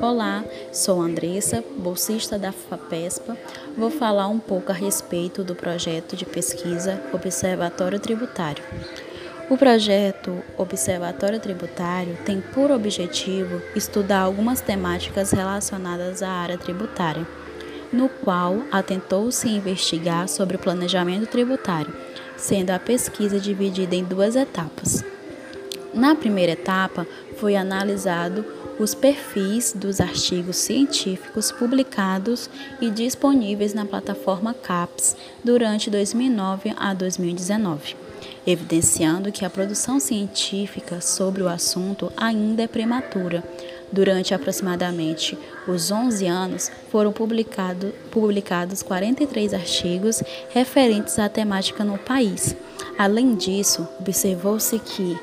Olá, sou Andressa, bolsista da FAPESPA. Vou falar um pouco a respeito do projeto de pesquisa Observatório Tributário. O projeto Observatório Tributário tem por objetivo estudar algumas temáticas relacionadas à área tributária, no qual atentou-se investigar sobre o planejamento tributário, sendo a pesquisa dividida em duas etapas. Na primeira etapa, foi analisado os perfis dos artigos científicos publicados e disponíveis na plataforma CAPES durante 2009 a 2019, evidenciando que a produção científica sobre o assunto ainda é prematura. Durante aproximadamente os 11 anos, foram publicado, publicados 43 artigos referentes à temática no país. Além disso, observou-se que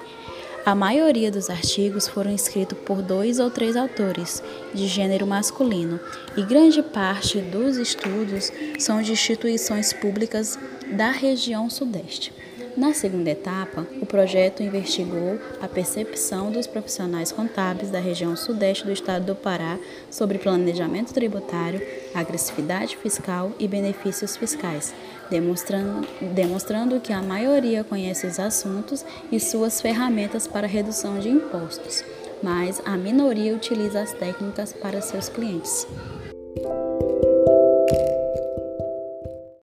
a maioria dos artigos foram escritos por dois ou três autores, de gênero masculino, e grande parte dos estudos são de instituições públicas da região Sudeste. Na segunda etapa, o projeto investigou a percepção dos profissionais contábeis da região sudeste do estado do Pará sobre planejamento tributário, agressividade fiscal e benefícios fiscais, demonstrando, demonstrando que a maioria conhece os assuntos e suas ferramentas para redução de impostos, mas a minoria utiliza as técnicas para seus clientes.